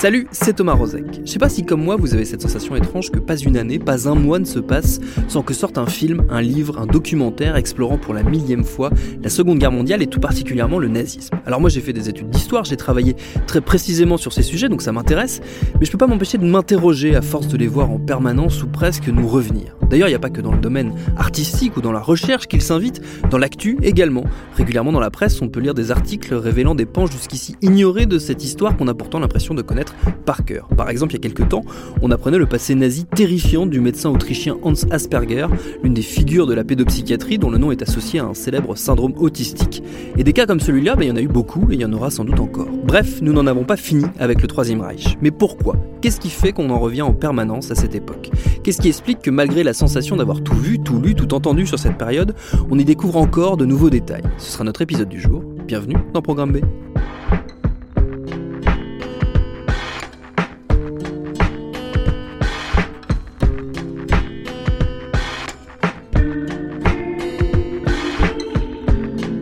Salut, c'est Thomas Rozek. Je sais pas si comme moi vous avez cette sensation étrange que pas une année, pas un mois ne se passe sans que sorte un film, un livre, un documentaire explorant pour la millième fois la Seconde Guerre mondiale et tout particulièrement le nazisme. Alors moi j'ai fait des études d'histoire, j'ai travaillé très précisément sur ces sujets donc ça m'intéresse, mais je peux pas m'empêcher de m'interroger à force de les voir en permanence ou presque nous revenir. D'ailleurs il n'y a pas que dans le domaine artistique ou dans la recherche qu'ils s'invitent, dans l'actu également. Régulièrement dans la presse on peut lire des articles révélant des pans jusqu'ici ignorés de cette histoire qu'on a pourtant l'impression de connaître par cœur. Par exemple, il y a quelques temps, on apprenait le passé nazi terrifiant du médecin autrichien Hans Asperger, l'une des figures de la pédopsychiatrie dont le nom est associé à un célèbre syndrome autistique. Et des cas comme celui-là, ben, il y en a eu beaucoup et il y en aura sans doute encore. Bref, nous n'en avons pas fini avec le Troisième Reich. Mais pourquoi? Qu'est-ce qui fait qu'on en revient en permanence à cette époque? Qu'est-ce qui explique que malgré la sensation d'avoir tout vu, tout lu, tout entendu sur cette période, on y découvre encore de nouveaux détails? Ce sera notre épisode du jour. Bienvenue dans Programme B.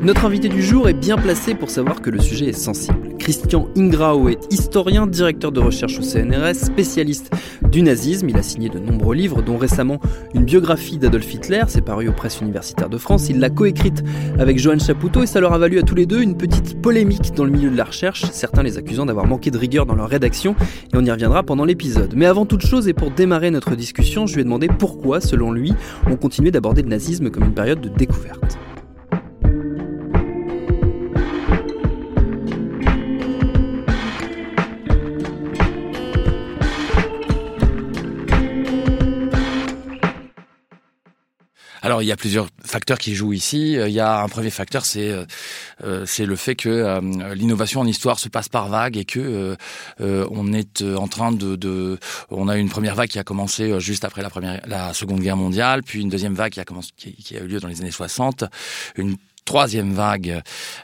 Notre invité du jour est bien placé pour savoir que le sujet est sensible. Christian Ingrao est historien, directeur de recherche au CNRS, spécialiste du nazisme. Il a signé de nombreux livres, dont récemment une biographie d'Adolf Hitler, c'est paru aux presses universitaires de France. Il l'a coécrite avec Johan Chapoutot et ça leur a valu à tous les deux une petite polémique dans le milieu de la recherche, certains les accusant d'avoir manqué de rigueur dans leur rédaction, et on y reviendra pendant l'épisode. Mais avant toute chose et pour démarrer notre discussion, je lui ai demandé pourquoi, selon lui, on continuait d'aborder le nazisme comme une période de découverte. Alors il y a plusieurs facteurs qui jouent ici. Il y a un premier facteur, c'est euh, c'est le fait que euh, l'innovation en histoire se passe par vagues et que euh, on est en train de, de, on a une première vague qui a commencé juste après la première, la Seconde Guerre mondiale, puis une deuxième vague qui a commencé, qui, a eu lieu dans les années 60, une troisième vague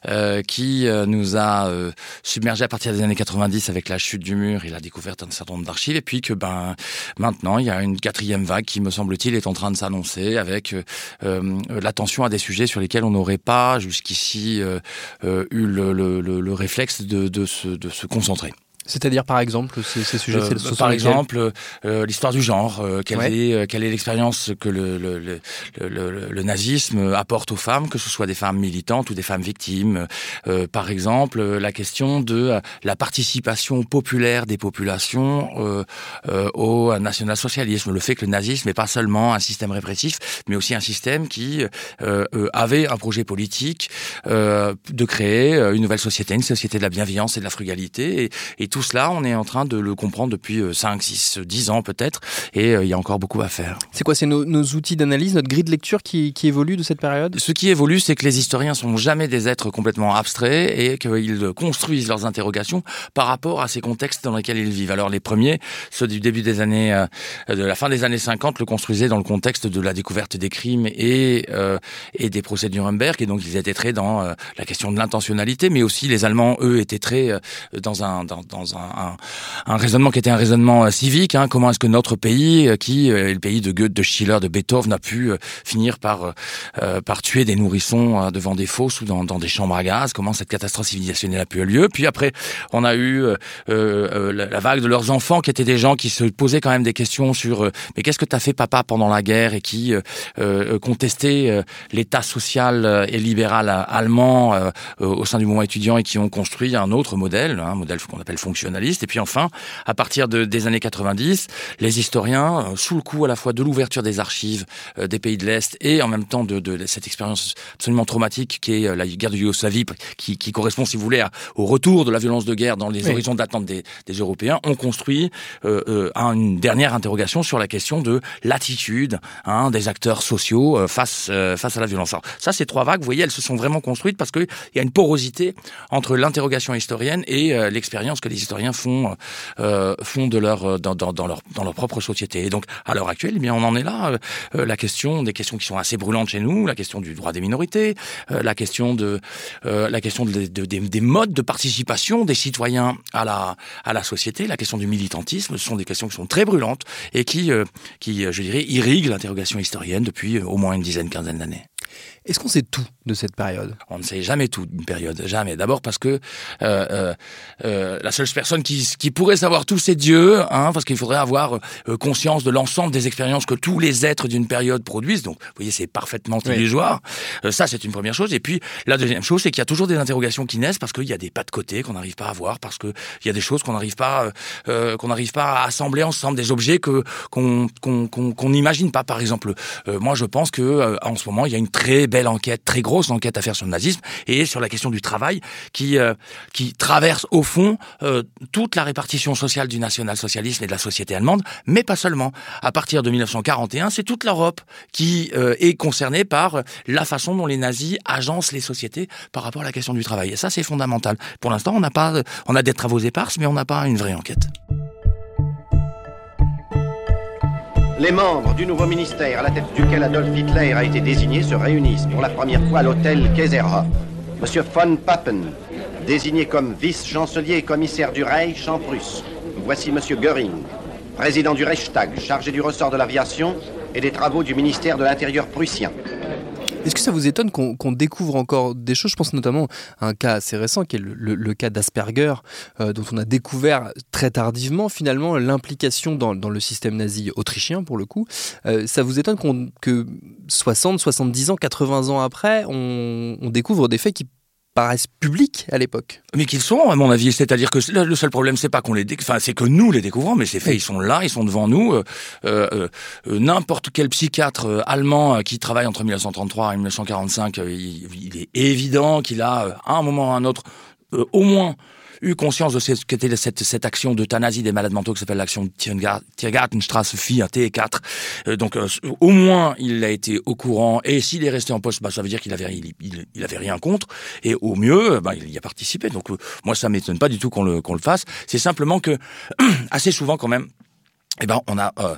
euh, qui euh, nous a euh, submergé à partir des années 90 avec la chute du mur et la découverte d'un certain nombre d'archives et puis que ben maintenant il y a une quatrième vague qui me semble-t-il est en train de s'annoncer avec l'attention à des sujets sur lesquels on n'aurait pas jusqu'ici eu le, le, le, réflexe de se concentrer. C'est-à-dire par exemple ces, ces sujets euh, Par exemple euh, l'histoire du genre. Euh, quelle, est, euh, quelle est l'expérience que le, le, le, le, nazisme apporte aux femmes, que ce soit des femmes militantes ou des femmes victimes. Euh, par exemple la question de la participation populaire des populations au national-socialisme. Le fait que le nazisme n'est pas seulement un système répressif, mais aussi un système qui avait un projet politique de créer une nouvelle société, une société de la bienveillance et de la frugalité. Et, et tout cela, on est en train de le comprendre depuis 5, 6, 10 ans peut-être, et euh, il y a encore beaucoup à faire. C'est quoi C'est nos, outils d'analyse, notre grille de lecture qui, qui évolue de cette période? Ce qui évolue, c'est que les historiens sont jamais des êtres complètement abstraits et qu'ils construisent leurs interrogations par rapport à ces contextes dans lesquels ils vivent. Alors les premiers, ceux du début des années, euh, de la fin des années 50, le construisaient dans le contexte de la découverte des crimes et, euh, et des procès de Nuremberg, et donc ils étaient très dans la question de l'intentionnalité, mais aussi les Allemands, eux, étaient très dans un dans, dans dans un, un, raisonnement qui était un raisonnement civique. Hein. Comment est-ce que notre pays, qui est le pays de Goethe, de Schiller, de Beethoven, a pu finir par par tuer des nourrissons devant des fosses ou dans, dans, des chambres à gaz? Comment cette catastrophe civilisationnelle a pu avoir lieu? Puis après, on a eu la, la, vague de leurs enfants qui étaient des gens qui se posaient quand même des questions sur mais qu'est-ce que t'as fait papa pendant la guerre? et qui contestaient l'état social et libéral allemand au sein du mouvement étudiant et qui ont construit un autre modèle, un modèle qu'on appelle fonctionnaliste. Et puis enfin, à partir de, des années 90, les historiens, euh, sous le coup à la fois de l'ouverture des archives euh, des pays de l'Est et en même temps de, de cette expérience absolument traumatique qui est euh, la guerre de Yougoslavie, qui, qui correspond, si vous voulez, au retour de la violence de guerre dans les horizons d'attente des, des, Européens, ont construit euh, une dernière interrogation sur la question de l'attitude hein, des acteurs sociaux face face à la violence. Alors, ça, ces trois vagues, vous voyez, elles se sont vraiment construites parce qu'il y a une porosité entre l'interrogation historienne et l'expérience que les historiens font euh, font de leur euh, dans, dans, dans, leur dans leur propre société. Et donc à l'heure actuelle, eh bien on en est là. la question des questions qui sont assez brûlantes chez nous, la question du droit des minorités, la question de la question de, de, des, des, modes de participation des citoyens à la à la société, la question du militantisme, ce sont des questions qui sont très brûlantes et qui qui je dirais irriguent l'interrogation historienne depuis au moins une dizaine, quinzaine d'années. Est-ce qu'on sait tout de cette période? On ne sait jamais tout d'une période, jamais. D'abord parce que euh, euh, euh, la seule personne qui, qui, pourrait savoir tout, c'est Dieu, hein, parce qu'il faudrait avoir euh, conscience de l'ensemble des expériences que tous les êtres d'une période produisent. Donc, vous voyez, c'est parfaitement illusoire. Euh, ça, c'est une première chose. Et puis, la deuxième chose, c'est qu'il y a toujours des interrogations qui naissent parce qu'il y a des pas de côté qu'on n'arrive pas à voir, parce qu'il y a des choses qu'on n'arrive pas, euh, qu'on n'arrive pas à assembler ensemble, des objets que qu'on qu'on n'imagine pas. Par exemple, moi, je pense que en ce moment, il y a une très belle enquête, très grosse enquête à faire sur le nazisme et sur la question du travail qui euh, qui traverse au fond euh, toute la répartition sociale du national-socialisme et de la société allemande, mais pas seulement. À partir de 1941, c'est toute l'Europe qui euh, est concernée par la façon dont les nazis agencent les sociétés par rapport à la question du travail. Et ça, c'est fondamental. Pour l'instant, on n'a pas, on a des travaux éparses, mais on n'a pas une vraie enquête. Les membres du nouveau ministère à la tête duquel Adolf Hitler a été désigné se réunissent pour la première fois à l'hôtel Kaiserhof. Monsieur von Papen, désigné comme vice-chancelier et commissaire du Reich en Prusse. Voici Monsieur Göring, président du Reichstag, chargé du ressort de l'aviation et des travaux du ministère de l'Intérieur prussien. Est-ce que ça vous étonne qu'on découvre encore des choses? Je pense notamment à un cas assez récent qui est le, cas d'Asperger, euh, dont on a découvert très tardivement finalement l'implication dans, le système nazi autrichien pour le coup. Euh, ça vous étonne que 60, 70 ans, 80 ans après, on découvre des faits qui paraissent publics à l'époque. Mais qu'ils sont, à mon avis. C'est-à-dire que le seul problème, c'est pas qu'on les, enfin, c'est que nous les découvrons, mais ces faits, ils sont là, ils sont devant nous. Euh, euh, euh N'importe quel psychiatre allemand qui travaille entre 1933 et 1945, il, il est évident qu'il a, à un moment ou à un autre, au moins eu conscience de ce qu'était cette, cette action d'euthanasie des malades mentaux qui s'appelle l'action Tiergartenstrasse 4, T4. Euh, donc euh, au moins il a été au courant et s'il est resté en poste, bah, ça veut dire qu'il avait il, il, avait rien contre et au mieux bah, il y a participé. Donc euh, moi ça m'étonne pas du tout qu'on le qu'on le fasse. C'est simplement que assez souvent quand même eh ben, on a, euh,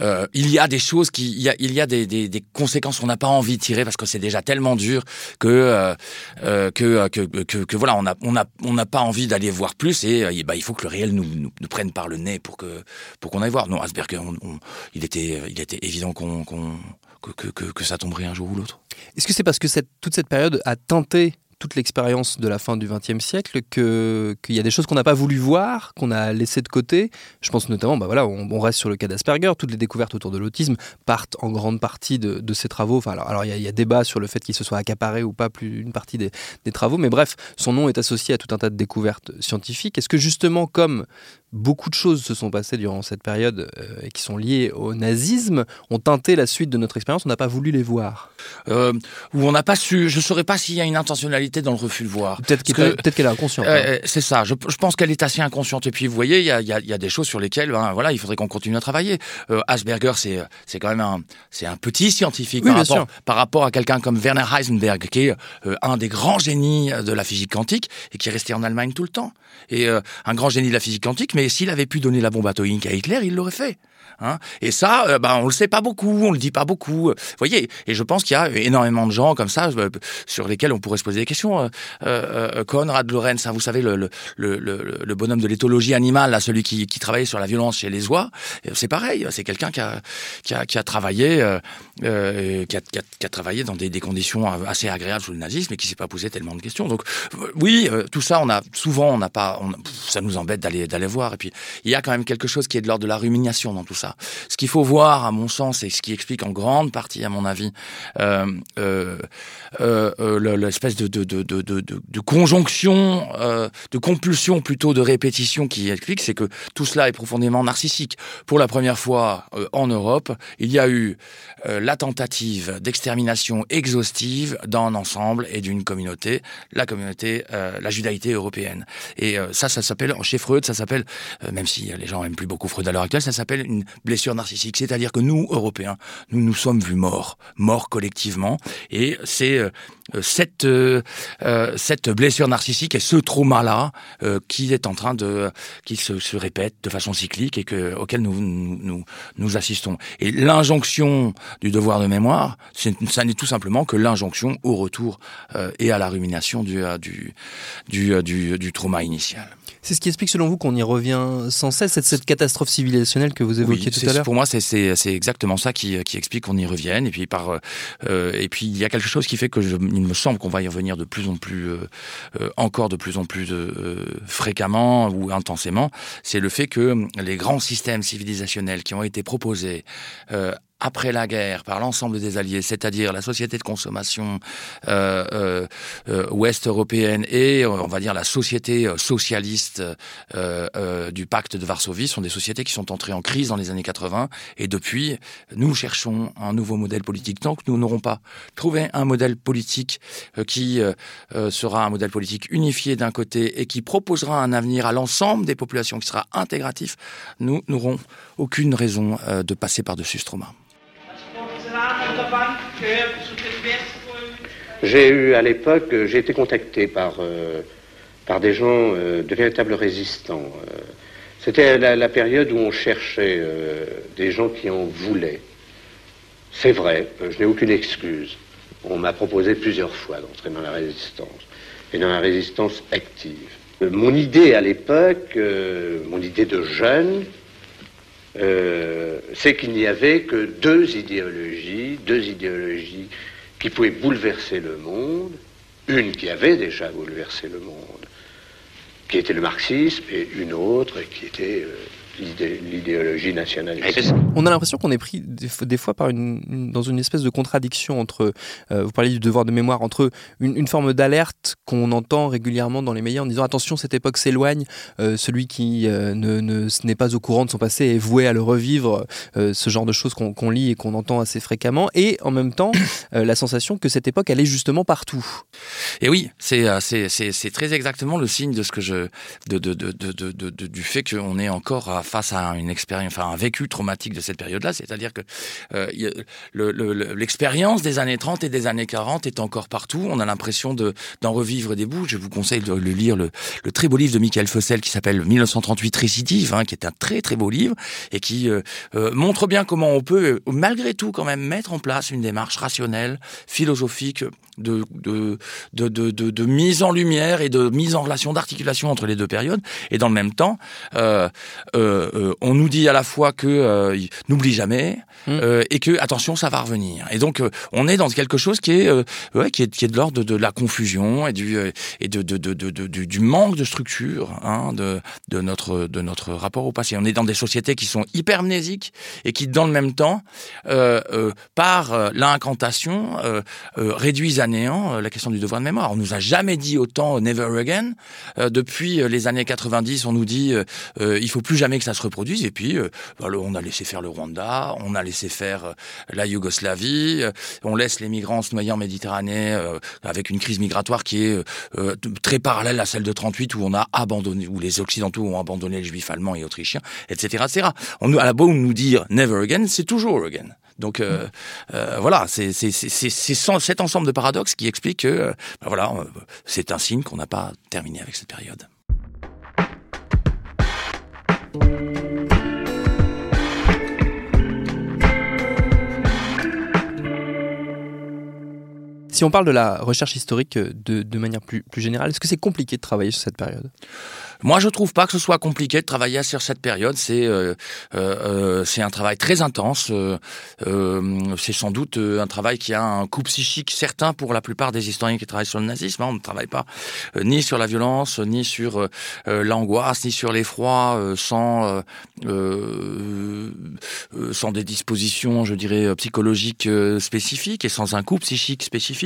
euh, il y a des choses qui, il y a, il y a des, des, conséquences qu'on n'a pas envie de tirer parce que c'est déjà tellement dur que, euh, que, que, voilà, on a, on a, on n'a pas envie d'aller voir plus et, ben, il faut que le réel nous, nous, nous, prenne par le nez pour que, pour qu'on aille voir. Non, Asperger, on, il était, il était évident qu'on, qu'on que, que, que, ça tomberait un jour ou l'autre. Est-ce que c'est parce que cette, toute cette période a tenté toute l'expérience de la fin du XXe siècle qu'il y a des choses qu'on n'a pas voulu voir, qu'on a laissé de côté. Je pense notamment, bah voilà, on, reste sur le cas d'Asperger. Toutes les découvertes autour de l'autisme partent en grande partie de, de ces travaux. Enfin, alors, alors il, y a, débat sur le fait qu'il se soit accaparé ou pas plus une partie des, des, travaux, mais bref, son nom est associé à tout un tas de découvertes scientifiques. Est-ce que justement, comme beaucoup de choses se sont passées durant cette période euh, et qui sont liées au nazisme, ont teinté la suite de notre expérience, on n'a pas voulu les voir euh, Ou on n'a pas su, je ne saurais pas s'il y a une intentionnalité dans le refus de voir. Peut-être qu'elle peut est inconsciente. Euh, hein. C'est ça, je, je pense qu'elle est assez inconsciente. Et puis vous voyez, il y a, y, a, y a, des choses sur lesquelles ben, voilà, il faudrait qu'on continue à travailler. Euh, Asperger, c'est quand même un, un petit scientifique par, rapport, par, rapport, à quelqu'un comme Werner Heisenberg, qui est un des grands génies de la physique quantique et qui est resté en Allemagne tout le temps. Et un grand génie de la physique quantique, mais mais s'il avait pu donner la bombe atomique à Hitler, il l'aurait fait. Hein et ça, euh, bah, on le sait pas beaucoup, on le dit pas beaucoup. Vous voyez, et je pense qu'il y a énormément de gens comme ça euh, sur lesquels on pourrait se poser des questions. Euh, euh Konrad Lorenz, hein, vous savez, le, le, le, bonhomme de l'éthologie animale, là, celui qui, qui travaillait sur la violence chez les oies, c'est pareil. C'est quelqu'un qui a, qui, a, qui a travaillé, euh, qui, a, qui, a, travaillé dans des, des, conditions assez agréables sous le nazisme et qui s'est pas posé tellement de questions. Donc oui, tout ça, on a souvent, on n'a pas, ça nous embête d'aller d'aller voir. Et puis il y a quand même quelque chose qui est de l'ordre de la rumination dans tout Ce qu'il faut voir, à mon sens, et ce qui explique en grande partie, à mon avis, euh, euh, euh, l'espèce de, conjonction, de compulsion plutôt de répétition qui explique, c'est que tout cela est profondément narcissique. Pour la première fois en Europe, il y a eu la tentative d'extermination exhaustive d'un ensemble et d'une communauté, la communauté, la judaïté européenne. Et ça, ça s'appelle, chez Freud, ça s'appelle, même si les gens aiment plus beaucoup Freud à l'heure actuelle, ça s'appelle une blessure narcissique. C'est-à-dire que nous, Européens, nous nous sommes vus morts, morts collectivement. Et c'est euh, cette, euh, euh, cette blessure narcissique et ce trauma-là qui est en train de, qui se, se, répète de façon cyclique et que, auquel nous, nous, nous assistons. Et l'injonction du devoir de mémoire, ça n'est tout simplement que l'injonction au retour et à la rumination du, du, du, du, du trauma initial. C'est ce qui explique selon vous qu'on y revient sans cesse, cette, cette catastrophe civilisationnelle que vous évoquiez tout à l'heure Pour moi, c'est exactement ça qui, qui, explique qu'on y revienne. Et puis, par, euh, et puis, il y a quelque chose qui fait que je, il me semble qu'on va y revenir de plus en plus, euh, euh encore de plus en plus euh, fréquemment ou intensément. C'est le fait que les grands systèmes civilisationnels qui ont été proposés après la guerre par l'ensemble des alliés, c'est-à-dire la société de consommation euh, euh, euh ouest européenne et on va dire la société euh, socialiste euh, du pacte de Varsovie, sont des sociétés qui sont entrées en crise dans les années 80 et depuis nous cherchons un nouveau modèle politique. Tant que nous n'aurons pas trouvé un modèle politique qui sera un modèle politique unifié d'un côté et qui proposera un avenir à l'ensemble des populations qui sera intégratif, nous n'aurons aucune raison de passer par-dessus ce trauma. J'ai eu à l'époque, euh, j'ai été contacté par, euh, par des gens, euh, de véritables résistants. C'était la, période où on cherchait des gens qui en voulaient. C'est vrai, je n'ai aucune excuse. On m'a proposé plusieurs fois d'entrer dans la résistance, et dans la résistance active. mon idée à l'époque, mon idée de jeune, euh, c'est qu'il n'y avait que deux idéologies, deux idéologies qui pouvaient bouleverser le monde, une qui avait déjà bouleversé le monde, qui était le marxisme, et une autre qui était euh, l'idéologie nationaliste. On a l'impression qu'on est pris des fois par une, dans une espèce de contradiction entre, euh, vous parlez du devoir de mémoire, entre une, une forme d'alerte qu'on entend régulièrement dans les médias en disant attention cette époque s'éloigne, euh, celui qui euh, ne, ne n'est pas au courant de son passé est voué à le revivre, ce genre de choses qu'on lit et qu'on entend assez fréquemment, et en même temps la sensation que cette époque elle est justement partout. Et oui, c'est c'est très exactement le signe de ce que je de, de, de, de du fait qu'on est encore à face à une expérience, enfin un vécu traumatique de cette période-là, c'est-à-dire que euh, l'expérience des années 30 et des années 40 est encore partout. On a l'impression de d'en revivre des bouts. Je vous conseille de le lire le, très beau livre de Michael Fossel qui s'appelle 1938 récidive, hein, qui est un très très beau livre et qui euh, euh, montre bien comment on peut malgré tout quand même mettre en place une démarche rationnelle, philosophique de de, de, de, de, mise en lumière et de mise en relation d'articulation entre les deux périodes et dans le même temps euh, euh, on nous dit à la fois que euh, n'oublie jamais mmh. et que attention ça va revenir. Et donc on est dans quelque chose qui est ouais, qui est qui est de l'ordre de, la confusion et du et de, de, de, de du, manque de structure hein, de de notre de notre rapport au passé. On est dans des sociétés qui sont hypermnésiques et qui dans le même temps par l'incantation réduisent à néant la question du devoir de mémoire. On nous a jamais dit autant never again depuis les années 90. On nous dit il faut plus jamais que ça se reproduise. Et puis, euh, bah, on a laissé faire le Rwanda, on a laissé faire euh, la Yougoslavie, euh, on laisse les migrants se noyer en Méditerranée avec une crise migratoire qui est très parallèle à celle de 38 où on a abandonné, où les Occidentaux ont abandonné les Juifs allemands et Autrichiens, etc., etc. On, à la beau nous dire never again, c'est toujours again. Donc euh, euh, voilà, c'est cet ensemble de paradoxes qui explique que bah, voilà, c'est un signe qu'on n'a pas terminé avec cette période. you Si on parle de la recherche historique de, de manière plus, plus générale, est-ce que c'est compliqué de travailler sur cette période? Moi, je trouve pas que ce soit compliqué de travailler sur cette période. C'est euh, euh, c'est un travail très intense. Euh, c'est sans doute un travail qui a un coup psychique certain pour la plupart des historiens qui travaillent sur le nazisme. Hein. On ne travaille pas ni sur la violence, ni sur l'angoisse, ni sur l'effroi, sans sans des dispositions, je dirais, psychologiques spécifiques et sans un coup psychique spécifique.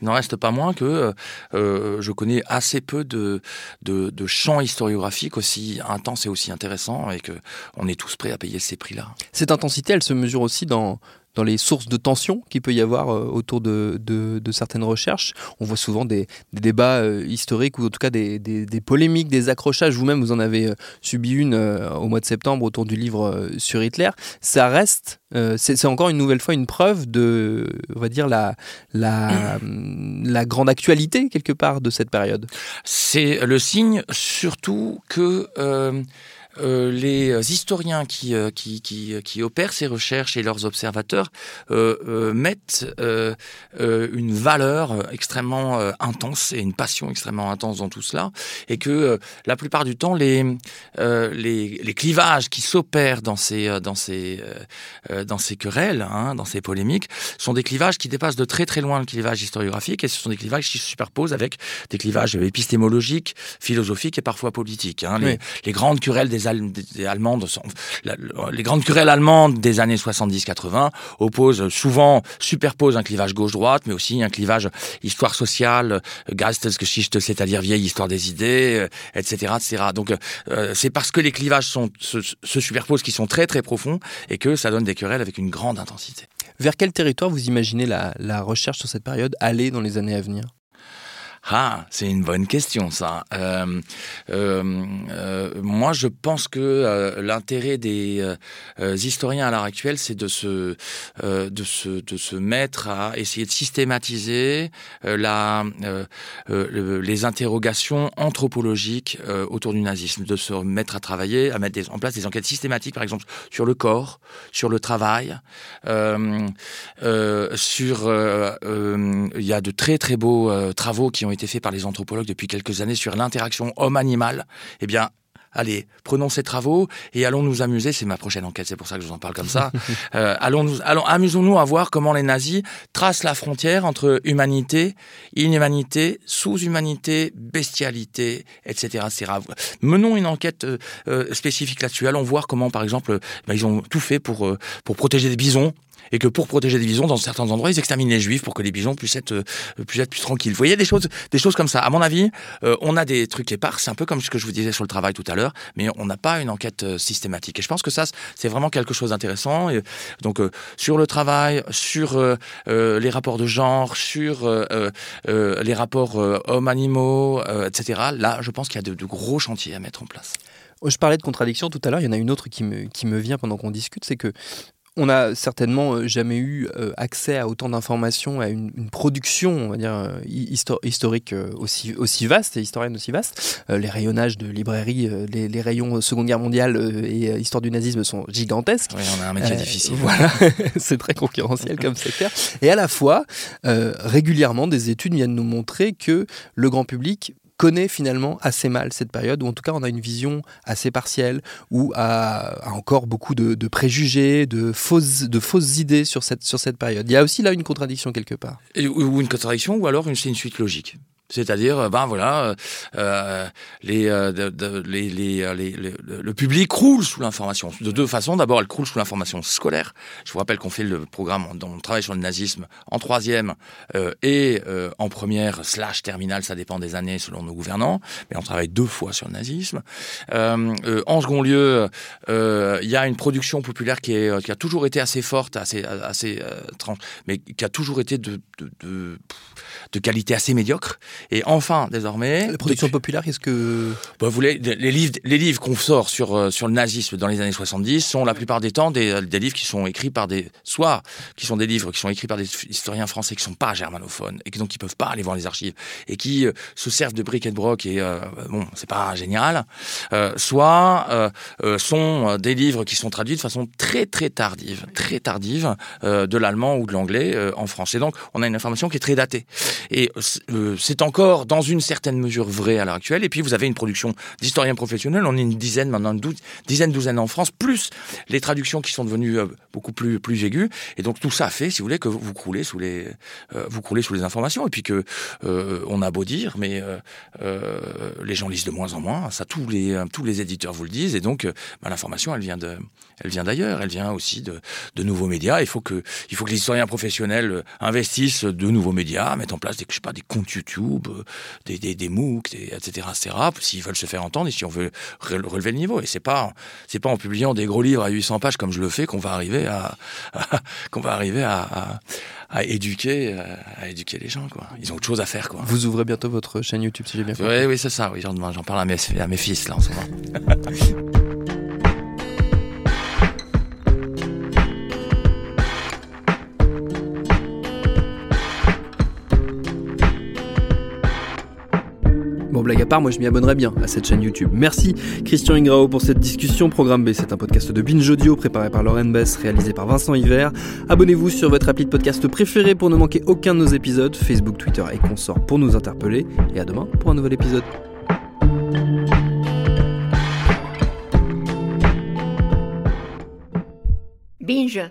Il n'en reste pas moins que je connais assez peu de de, champs historiographique aussi intense et aussi intéressant et que on est tous prêts à payer ces prix-là. Cette intensité, elle se mesure aussi dans dans les sources de tension qu'il peut y avoir euh, autour de, de, certaines recherches. On voit souvent des, débats euh, historiques ou en tout cas des, des, polémiques, des accrochages. Vous-même, vous en avez euh, subi une au mois de septembre autour du livre sur Hitler. Ça reste, c'est encore une nouvelle fois une preuve de, on va dire, la, la, la grande actualité quelque part de cette période. C'est le signe surtout que... Euh, les historiens qui, euh, qui, qui, qui, opèrent ces recherches et leurs observateurs euh, mettent une valeur extrêmement intense et une passion extrêmement intense dans tout cela, et que la plupart du temps, les, les, les, clivages qui s'opèrent dans ces, dans, ces, dans ces querelles, hein, dans ces polémiques, sont des clivages qui dépassent de très très loin le clivage historiographique, et ce sont des clivages qui se superposent avec des clivages épistémologiques, philosophiques et parfois politiques. Hein. Les, les, grandes querelles des allemandes, les grandes querelles allemandes des années 70-80 opposent souvent, superposent un clivage gauche-droite, mais aussi un clivage histoire sociale, Geistesgeschichte, c'est-à-dire vieille histoire des idées, etc., euh, etc. Donc euh, c'est parce que les clivages sont, se, se superposent qu'ils sont très très profonds et que ça donne des querelles avec une grande intensité. Vers quel territoire vous imaginez la, la recherche sur cette période aller dans les années à venir? Ah, c'est une bonne question ça. Euh, euh, euh, moi, je pense que l'intérêt des historiens à l'heure actuelle, c'est de se, de se, de se mettre à essayer de systématiser la, les interrogations anthropologiques autour du nazisme, de se mettre à travailler, à mettre en place des enquêtes systématiques, par exemple sur le corps, sur le travail, sur, il y a de très très beaux travaux qui ont été faits par les anthropologues depuis quelques années sur l'interaction homme-animal, eh bien, allez, prenons ces travaux et allons nous amuser. C'est ma prochaine enquête, c'est pour ça que je vous en parle comme ça. Euh, allons, nous, allons, amusons-nous à voir comment les nazis tracent la frontière entre humanité, inhumanité, sous-humanité, bestialité, etc., etc. Menons une enquête euh, euh, spécifique là-dessus. Allons voir comment, par exemple, ben, ils ont tout fait pour pour protéger des bisons et que pour protéger des bisons, dans certains endroits, ils exterminent les juifs pour que les être, euh, puissent être plus tranquilles. Vous voyez des choses, des choses comme ça. À mon avis, euh, on a des trucs épars, c'est un peu comme ce que je vous disais sur le travail tout à l'heure, mais on n'a pas une enquête euh, systématique. Et je pense que ça, c'est vraiment quelque chose d'intéressant. Donc, sur le travail, sur les rapports de genre, sur les rapports hommes-animaux, etc., là, je pense qu'il y a de, gros chantiers à mettre en place. Je parlais de contradiction tout à l'heure, il y en a une autre qui me vient pendant qu'on discute, c'est que on n'a certainement euh, jamais eu euh, accès à autant d'informations, à une, production, on va dire, euh, historique aussi, aussi vaste et historienne aussi vaste. les rayonnages de librairies, les, rayons Seconde Guerre mondiale et histoire du nazisme sont gigantesques. Oui, on a un métier difficile. Voilà, c'est très concurrentiel comme secteur. Et à la fois, régulièrement, des études viennent nous montrer que le grand public connaît finalement assez mal cette période, ou en tout cas on a une vision assez partielle, ou a, encore beaucoup de, préjugés, de fausses, de fausses idées sur cette, sur cette période. Il y a aussi là une contradiction quelque part. ou une contradiction, ou alors c'est une suite logique. C'est-à-dire, euh, ben voilà, euh, euh les, euh, les, les, les, le public croule sous l'information. De deux façons. D'abord, elle croule sous l'information scolaire. Je vous rappelle qu'on fait le programme, on travaille sur le nazisme en troisième euh, et en première slash terminale, ça dépend des années selon nos gouvernants, mais on travaille deux fois sur le nazisme. en second lieu, il y a une production populaire qui, est, qui a toujours été assez forte, assez, assez mais qui a toujours été de, de, de, de qualité assez médiocre Et enfin, désormais, la production populaire, est-ce que bah, vous voulez, les livres, les livres qu'on sort sur euh, sur le nazisme dans les années 70 sont la plupart des temps des, des livres qui sont écrits par des soit qui sont des livres qui sont écrits par des historiens français qui sont pas germanophones et qui donc qui peuvent pas aller voir les archives et qui euh, se servent de bric et de broc et euh, bon, c'est pas génial. soit sont des livres qui sont traduits de façon très très tardive, très tardive de l'allemand ou de l'anglais en français. Donc on a une information qui est très datée et c'est encore dans une certaine mesure vrai à l'heure actuelle. Et puis vous avez une production d'historiens professionnels. On est une dizaine maintenant, une dizaine, douzaine en France, plus les traductions qui sont devenues euh, beaucoup plus plus aiguës. Et donc tout ça fait, si vous voulez, que vous croulez sous les euh, vous croulez sous les informations. Et puis que euh, on a beau dire, mais les gens lisent de moins en moins. Ça, tous les tous les éditeurs vous le disent. Et donc bah, l'information, elle vient de elle vient d'ailleurs. Elle vient aussi de, de nouveaux médias. Il faut que il faut que les historiens professionnels investissent de nouveaux médias, mettent en place je sais pas des comptes YouTube, des des, des MOOC, des, etc. etc. S'ils veulent se faire entendre et si on veut relever le niveau. Et c'est pas c'est pas en publiant des gros livres à 800 pages comme je le fais qu'on va arriver à, qu'on va arriver à, à, éduquer à éduquer les gens quoi. Ils ont autre chose à faire quoi. Vous ouvrez bientôt votre chaîne YouTube si j'ai bien compris. Oui oui c'est ça. Oui j'en parle à mes à mes fils là en ce moment. à part, moi je m'y abonnerais bien à cette chaîne YouTube. Merci Christian Ingrao pour cette discussion. Programme B, c'est un podcast de Binge Audio préparé par Lauren Bess, réalisé par Vincent Hiver. Abonnez-vous sur votre appli de podcast préféré pour ne manquer aucun de nos épisodes, Facebook, Twitter et consorts pour nous interpeller. Et à demain pour un nouvel épisode. Binge.